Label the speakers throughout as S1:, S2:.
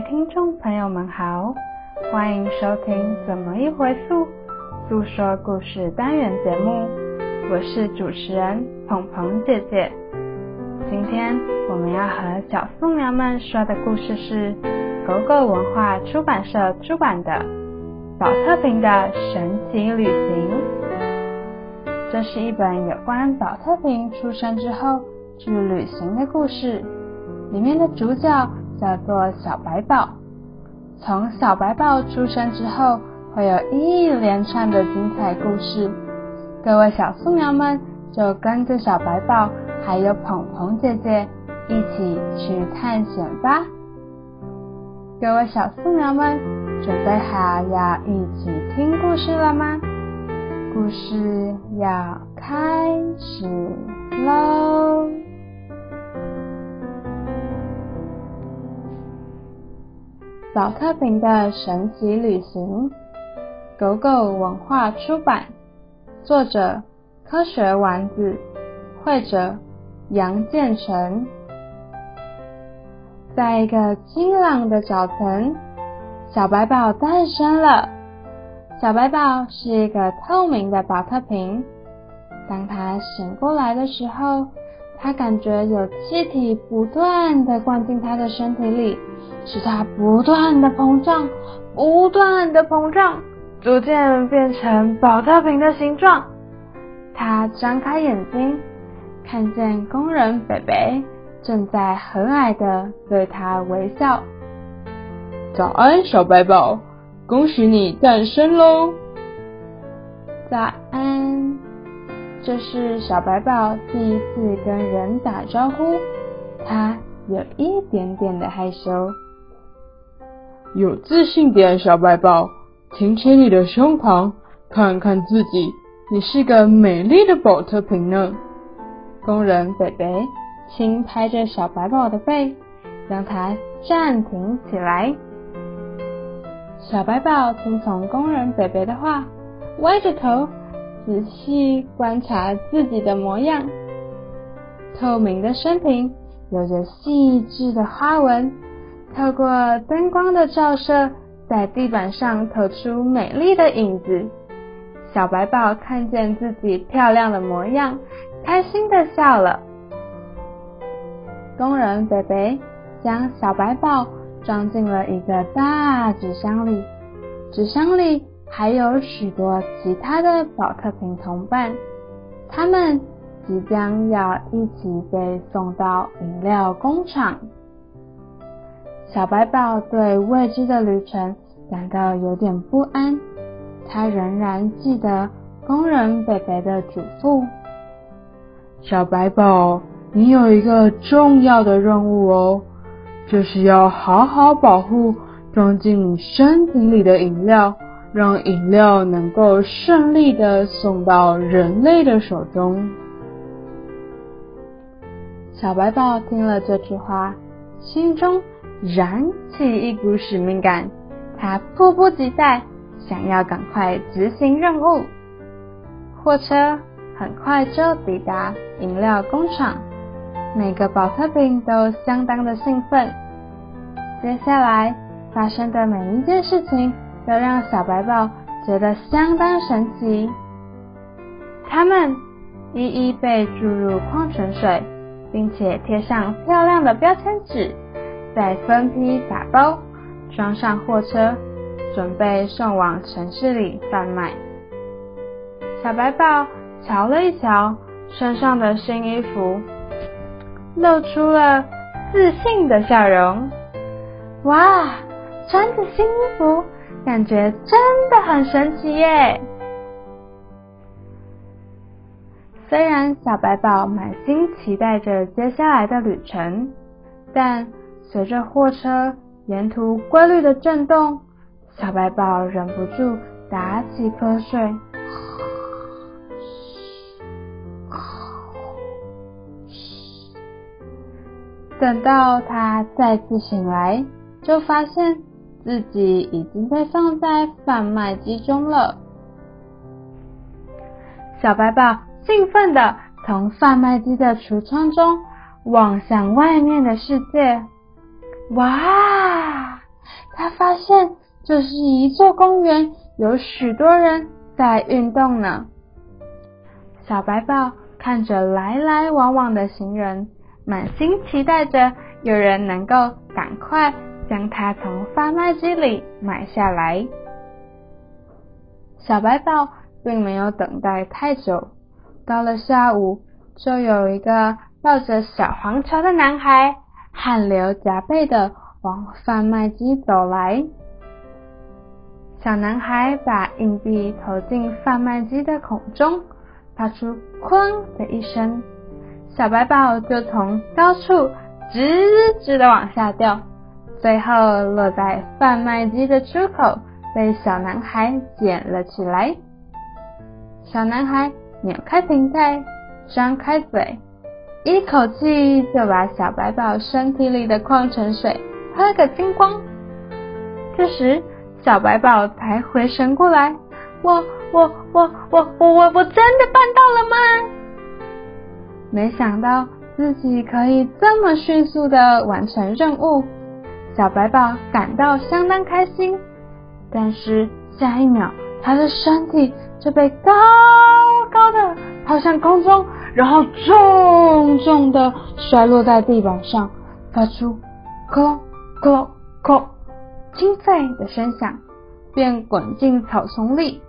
S1: 听众朋友们好，欢迎收听《怎么一回溯》诉说故事单元节目，我是主持人鹏鹏姐姐。今天我们要和小素娘们说的故事是狗狗文化出版社出版的《宝特瓶的神奇旅行》。这是一本有关宝特瓶出生之后去旅行的故事，里面的主角。叫做小白宝。从小白宝出生之后，会有一连串的精彩故事。各位小素苗们，就跟着小白宝还有鹏鹏姐姐一起去探险吧。各位小素苗们，准备好要一起听故事了吗？故事要开始喽！宝特瓶的神奇旅行，狗狗文化出版，作者科学丸子，绘者杨建成。在一个清朗的早晨，小白宝诞生了。小白宝是一个透明的宝特瓶。当他醒过来的时候，他感觉有气体不断的灌进他的身体里。使他不断的膨胀，不断的膨胀，逐渐变成宝特瓶的形状。他张开眼睛，看见工人北北正在和蔼的对他微笑。
S2: 早安，小白宝，恭喜你诞生喽！
S1: 早安，这是小白宝第一次跟人打招呼，他有一点点的害羞。
S2: 有自信点，小白宝，挺起你的胸膛，看看自己，你是个美丽的宝特瓶呢。
S1: 工人北北轻拍着小白宝的背，让他站挺起来。小白宝听从工人北北的话，歪着头仔细观察自己的模样。透明的身瓶有着细致的花纹。透过灯光的照射，在地板上投出美丽的影子。小白宝看见自己漂亮的模样，开心的笑了。工人北北将小白宝装进了一个大纸箱里，纸箱里还有许多其他的宝特瓶同伴，他们即将要一起被送到饮料工厂。小白宝对未知的旅程感到有点不安，他仍然记得工人北北的嘱咐：“
S2: 小白宝，你有一个重要的任务哦，就是要好好保护装进你身体里的饮料，让饮料能够顺利的送到人类的手中。”
S1: 小白宝听了这句话，心中。燃起一股使命感，他迫不及待想要赶快执行任务。货车很快就抵达饮料工厂，每个宝特瓶都相当的兴奋。接下来发生的每一件事情这让小白豹觉得相当神奇。他们一一被注入矿泉水，并且贴上漂亮的标签纸。再分批打包，装上货车，准备送往城市里贩卖。小白豹瞧了一瞧身上的新衣服，露出了自信的笑容。哇，穿着新衣服，感觉真的很神奇耶！虽然小白宝满心期待着接下来的旅程，但随着货车沿途规律的震动，小白宝忍不住打起瞌睡。等到他再次醒来，就发现自己已经被放在贩卖机中了。小白宝兴奋的从贩卖机的橱窗中望向外面的世界。哇！他发现这是一座公园，有许多人在运动呢。小白豹看着来来往往的行人，满心期待着有人能够赶快将它从贩卖机里买下来。小白豹并没有等待太久，到了下午，就有一个抱着小黄球的男孩，汗流浃背的往贩卖机走来。小男孩把硬币投进贩卖机的孔中。发出“哐”的一声，小白豹就从高处直直的往下掉，最后落在贩卖机的出口，被小男孩捡了起来。小男孩扭开瓶盖，张开嘴，一口气就把小白宝身体里的矿泉水喝个精光。这时，小白宝才回神过来，我。我我我我我我真的办到了吗？没想到自己可以这么迅速的完成任务，小白宝感到相当开心。但是下一秒，他的身体就被高高的抛向空中，然后重重的摔落在地板上，发出“咯咯咯”清脆的声响，便滚进草丛里。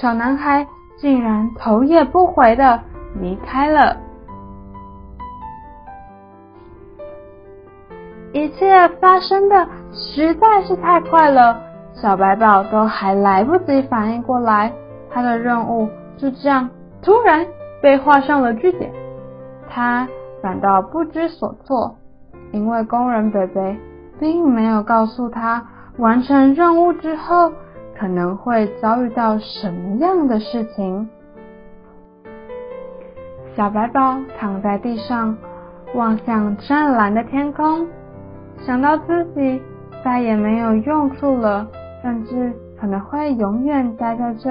S1: 小男孩竟然头也不回的离开了。一切发生的实在是太快了，小白宝都还来不及反应过来，他的任务就这样突然被画上了句点。他感到不知所措，因为工人贝贝并没有告诉他完成任务之后。可能会遭遇到什么样的事情？小白宝躺在地上，望向湛蓝的天空，想到自己再也没有用处了，甚至可能会永远待在这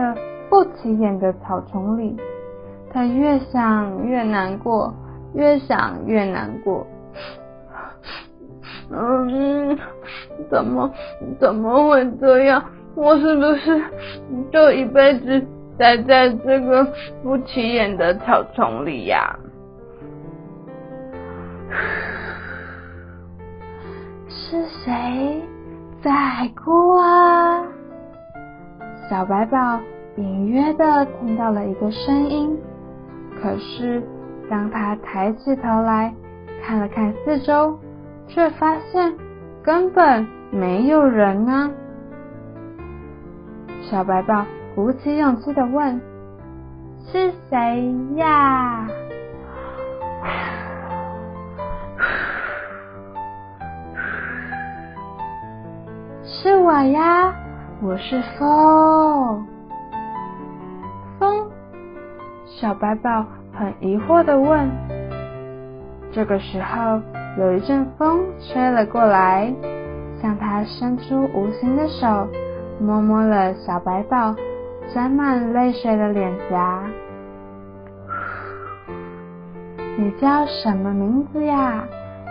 S1: 不起眼的草丛里。他越想越难过，越想越难过。嗯，怎么怎么会这样？我是不是就一辈子待在这个不起眼的草丛里呀？是谁在哭啊？小白豹隐约的听到了一个声音，可是当他抬起头来看了看四周，却发现根本没有人啊。小白豹鼓起勇气的问：“是谁呀？”“我呀，我是风。”风。小白豹很疑惑的问。这个时候，有一阵风吹了过来，向他伸出无形的手。摸摸了小白豹沾满泪水的脸颊。你叫什么名字呀？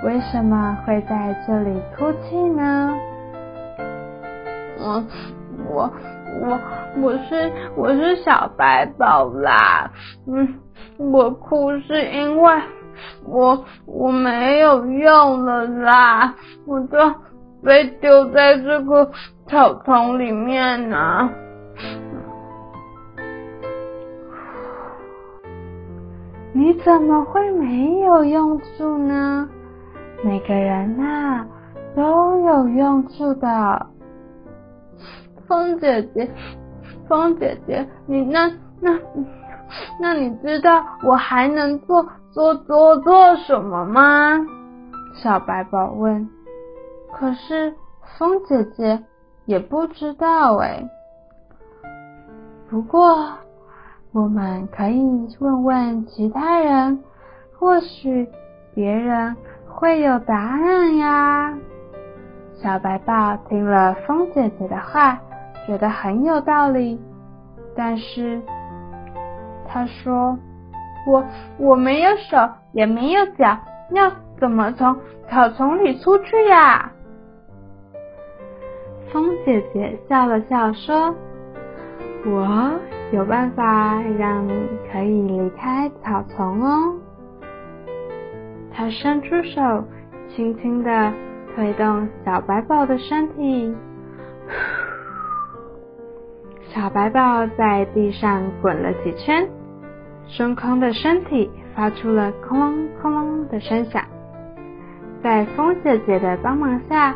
S1: 为什么会在这里哭泣呢？我我我我是我是小白宝啦。嗯，我哭是因为我我没有用了啦，我都被丢在这个。草丛里面呢？你怎么会没有用处呢？每个人呐都有用处的。风姐姐，风姐姐，你那那那你知道我还能做做做做什么吗？小白宝问。可是风姐姐。也不知道哎，不过我们可以问问其他人，或许别人会有答案呀。小白豹听了风姐姐的话，觉得很有道理，但是他说：“我我没有手，也没有脚，要怎么从草丛里出去呀？”风姐姐笑了笑说：“我有办法让你可以离开草丛哦。”她伸出手，轻轻的推动小白宝的身体，小白豹在地上滚了几圈，升空的身体发出了哐啷哐啷的声响。在风姐姐的帮忙下，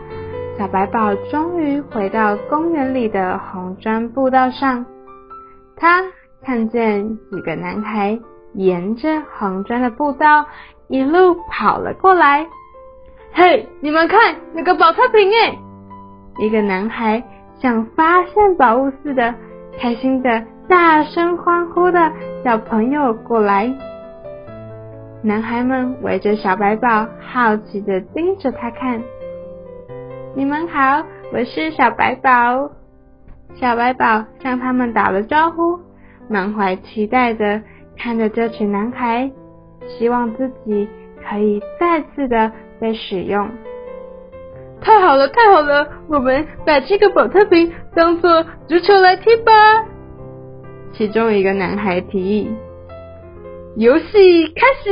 S1: 小白豹终于回到公园里的红砖步道上。他看见几个男孩沿着红砖的步道一路跑了过来。
S2: 嘿，你们看，那个宝特瓶哎！
S1: 一个男孩像发现宝物似的，开心的大声欢呼的小朋友过来。男孩们围着小白宝，好奇的盯着他看。你们好，我是小白宝。小白宝向他们打了招呼，满怀期待的看着这群男孩，希望自己可以再次的被使用。
S2: 太好了，太好了！我们把这个保特瓶当做足球来踢吧。
S1: 其中一个男孩提议。
S2: 游戏开始！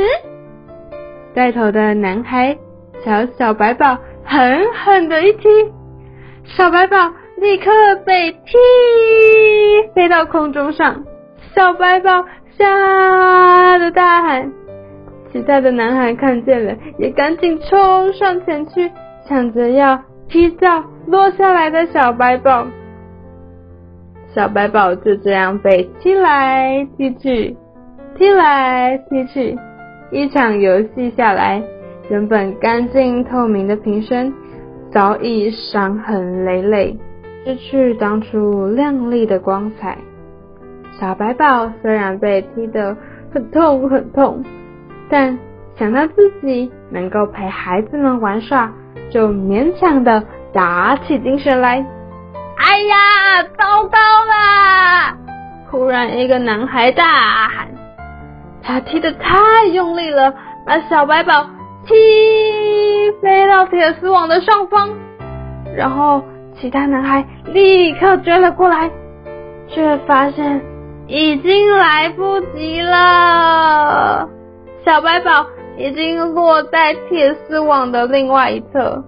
S1: 带头的男孩朝小白宝狠狠的一踢，小白宝立刻被踢飞到空中上，小白宝吓得大喊。其他的男孩看见了，也赶紧冲上前去，抢着要踢掉落下来的小白宝。小白宝就这样被踢来踢去。踢来踢去，一场游戏下来，原本干净透明的瓶身早已伤痕累累，失去当初亮丽的光彩。小白宝虽然被踢得很痛很痛，但想到自己能够陪孩子们玩耍，就勉强的打起精神来。哎呀，糟糕啦！忽然，一个男孩大喊。他踢得太用力了，把小白宝踢飞到铁丝网的上方，然后其他男孩立刻追了过来，却发现已经来不及了，小白宝已经落在铁丝网的另外一侧，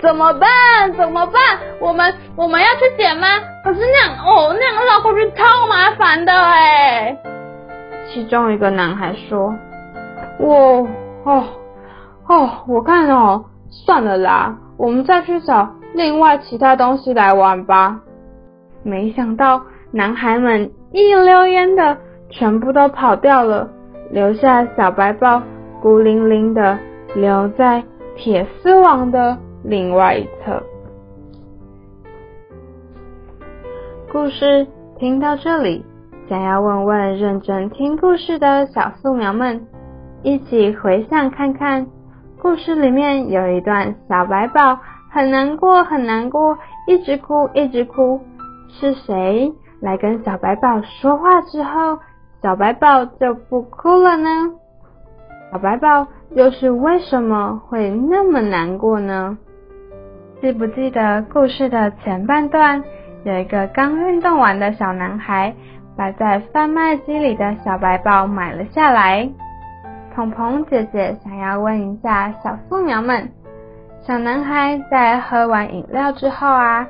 S1: 怎么办？怎么办？我们我们要去捡吗？可是那样哦，那样绕过去超麻烦的哎。其中一个男孩说：“我哦哦，我看哦，算了啦，我们再去找另外其他东西来玩吧。”没想到男孩们一溜烟的全部都跑掉了，留下小白豹孤零零的留在铁丝网的另外一侧。故事听到这里。想要问问认真听故事的小素苗们，一起回想看看，故事里面有一段小白宝很难过很难过，一直哭一直哭，是谁来跟小白宝说话之后，小白宝就不哭了呢？小白宝又是为什么会那么难过呢？记不记得故事的前半段，有一个刚运动完的小男孩？把在贩卖机里的小白宝买了下来。鹏鹏姐姐想要问一下小素苗们：小男孩在喝完饮料之后啊，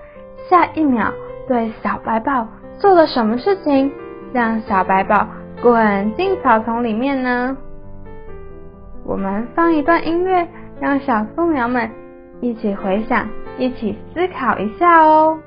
S1: 下一秒对小白宝做了什么事情，让小白宝滚进草丛里面呢？我们放一段音乐，让小树苗们一起回想，一起思考一下哦。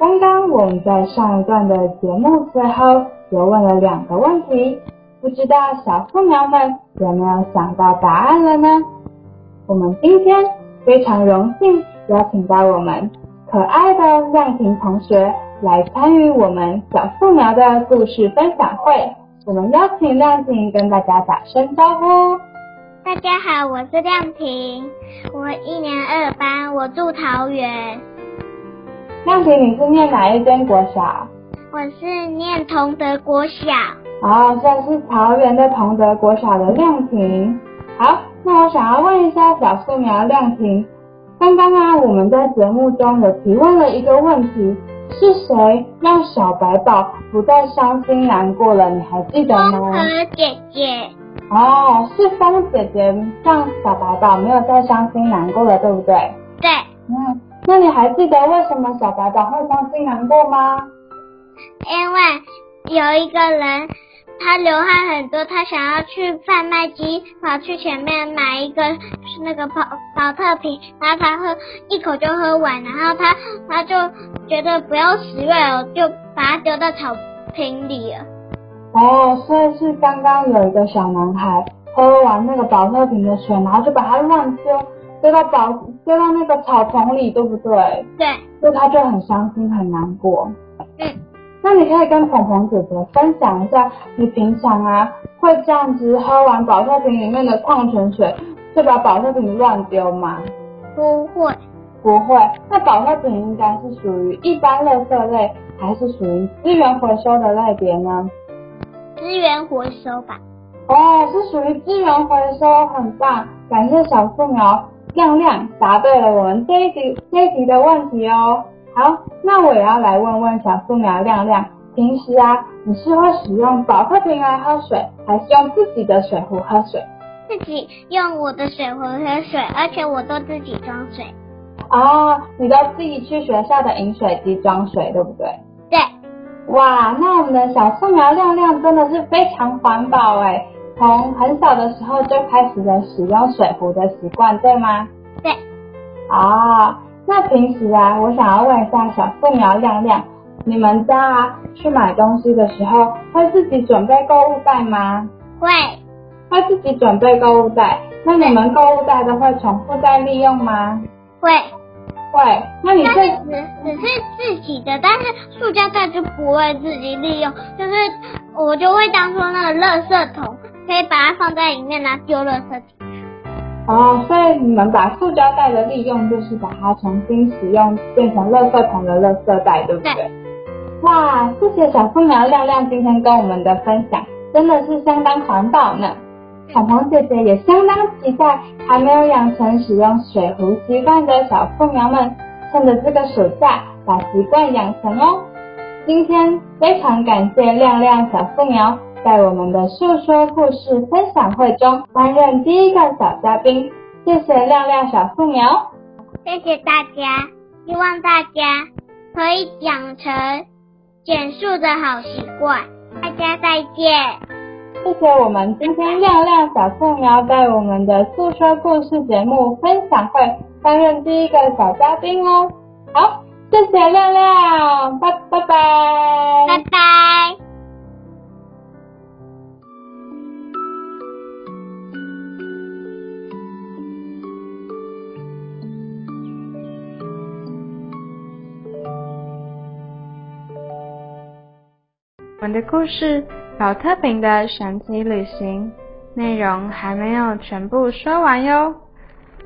S1: 刚刚我们在上一段的节目最后有问了两个问题，不知道小树苗们有没有想到答案了呢？我们今天非常荣幸邀请到我们可爱的亮婷同学来参与我们小树苗的故事分享会。我们邀请亮婷跟大家打声招呼。
S3: 大家好，我是亮婷，我一年二班，我住桃园。
S4: 亮婷，你是念哪一间国小？
S3: 我是念同德国小。
S4: 哦，这是桃园的同德国小的亮婷。好，那我想要问一下小树苗亮婷，刚刚啊我们在节目中有提问了一个问题，是谁让小白宝不再伤心难过了？你还记得吗？
S3: 风姐姐。
S4: 哦，是风姐姐让小白宝没有再伤心难过了，对不对？
S3: 对。
S4: 嗯。那你还记得为什么小白宝会伤心难过吗？
S3: 因为有一个人，他流汗很多，他想要去贩卖机跑去前面买一个那个保保特瓶，然后他喝一口就喝完，然后他他就觉得不要食味了，就把它丢到草坪里了。
S4: 哦，所以是刚刚有一个小男孩喝完那个保特瓶的水，然后就把它乱丢。丢到宝，丢到那个草丛里，对不对？
S3: 对。
S4: 所以他就很伤心，很难过。
S3: 嗯。
S4: 那你可以跟鹏鹏姐姐分享一下，你平常啊会这样子喝完保特瓶里面的矿泉水，就把保特瓶乱丢吗？
S3: 不会。
S4: 不会。那保特瓶应该是属于一般垃圾类，还是属于资源回收的类别呢？
S3: 资源回收吧。
S4: 哦，是属于资源回收，很棒，感谢小树苗。亮亮答对了我们这一题这一题的问题哦。好，那我也要来问问小树苗亮亮，平时啊，你是会使用保特瓶来喝水，还是用自己的水壶喝水？
S3: 自己用我的水壶喝水，而且我都自己装水。
S4: 哦，你都自己去学校的饮水机装水，对不对？
S3: 对。
S4: 哇，那我们的小树苗亮亮真的是非常环保哎。从很小的时候就开始了使用水壶的习惯，对吗？
S3: 对。
S4: 啊，那平时啊，我想要问一下小树苗亮亮，你们家啊去买东西的时候会自己准备购物袋吗？
S3: 会。
S4: 会自己准备购物袋？那你们购物袋都会重复再利用吗？
S3: 会。
S4: 会。那你
S3: 是只只是自己的，但是塑胶袋就不会自己利用，就是我就会当做那个垃圾桶。可以把它放在里面拿丢垃圾桶。
S4: 哦，所以你们把塑胶袋的利用就是把它重新使用，变成垃圾桶的垃圾袋，对不对？哇，谢谢小树苗亮亮今天跟我们的分享，真的是相当环保呢。小鹏姐姐也相当期待还没有养成使用水壶习惯的小树苗们，趁着这个暑假把习惯养成哦。今天非常感谢亮亮小树苗。在我们的诉说故事分享会中担任第一个小嘉宾，谢谢亮亮小树苗，
S3: 谢谢大家，希望大家可以养成减速的好习惯，大家再见。
S4: 谢谢我们今天亮亮小树苗在我们的诉说故事节目分享会担任第一个小嘉宾哦，好，谢谢亮亮，拜拜拜，
S3: 拜拜。
S1: 们的故事《老特瓶的神奇旅行》内容还没有全部说完哟。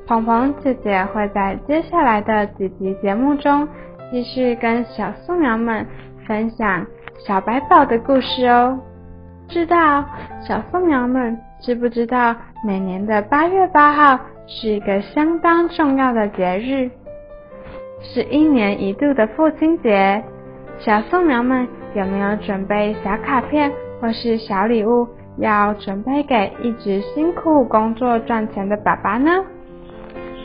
S1: 鹏鹏姐姐会在接下来的几集节目中继续跟小素苗们分享小白宝的故事哦。知道小素苗们知不知道每年的八月八号是一个相当重要的节日，是一年一度的父亲节。小素苗们。有没有准备小卡片或是小礼物要准备给一直辛苦工作赚钱的爸爸呢？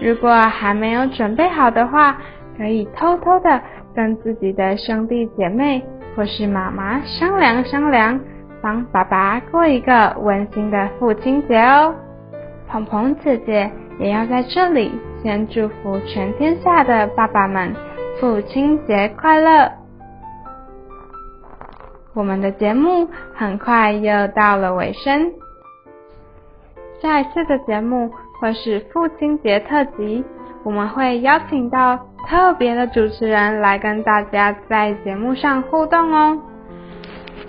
S1: 如果还没有准备好的话，可以偷偷的跟自己的兄弟姐妹或是妈妈商量商量，帮爸爸过一个温馨的父亲节哦。鹏鹏姐姐也要在这里先祝福全天下的爸爸们父亲节快乐。我们的节目很快又到了尾声，下一次的节目会是父亲节特辑，我们会邀请到特别的主持人来跟大家在节目上互动哦。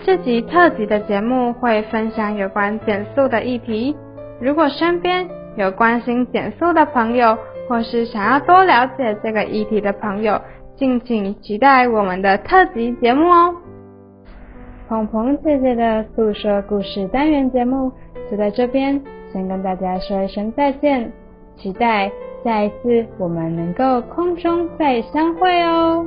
S1: 这集特辑的节目会分享有关减速的议题，如果身边有关心减速的朋友，或是想要多了解这个议题的朋友，敬请期待我们的特辑节目哦。鹏鹏姐姐的诉说故事单元节目就在这边，先跟大家说一声再见，期待下一次我们能够空中再相会哦。